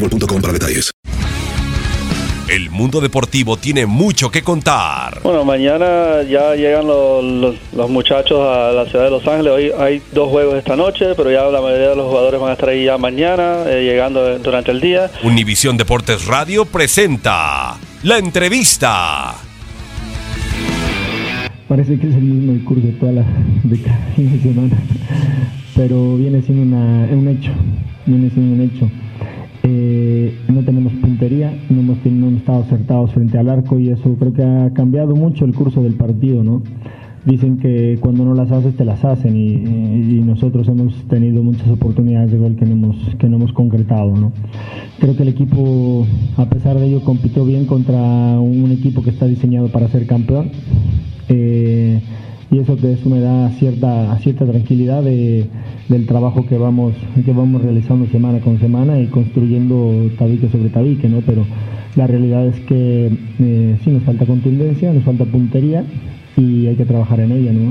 para detalles. El mundo deportivo tiene mucho que contar. Bueno, mañana ya llegan los, los- los muchachos a la ciudad de Los Ángeles. Hoy hay dos juegos esta noche, pero ya la mayoría de los jugadores van a estar ahí ya mañana, eh, llegando durante el día. Univisión Deportes Radio presenta la entrevista. Parece que es el mismo discurso de toda la de cada fin de semana, pero viene siendo una, un hecho, viene siendo un hecho. No tenemos puntería, no hemos, no hemos estado acertados frente al arco y eso creo que ha cambiado mucho el curso del partido, ¿no? Dicen que cuando no las haces te las hacen y, y nosotros hemos tenido muchas oportunidades de gol que no hemos, que no hemos concretado, ¿no? Creo que el equipo, a pesar de ello, compitió bien contra un equipo que está diseñado para ser campeón. Eh, y eso eso me da cierta cierta tranquilidad de- del trabajo que vamos que vamos realizando semana con semana y construyendo tabique sobre tabique no pero la realidad es que eh, sí nos falta contundencia nos falta puntería y hay que trabajar en ella no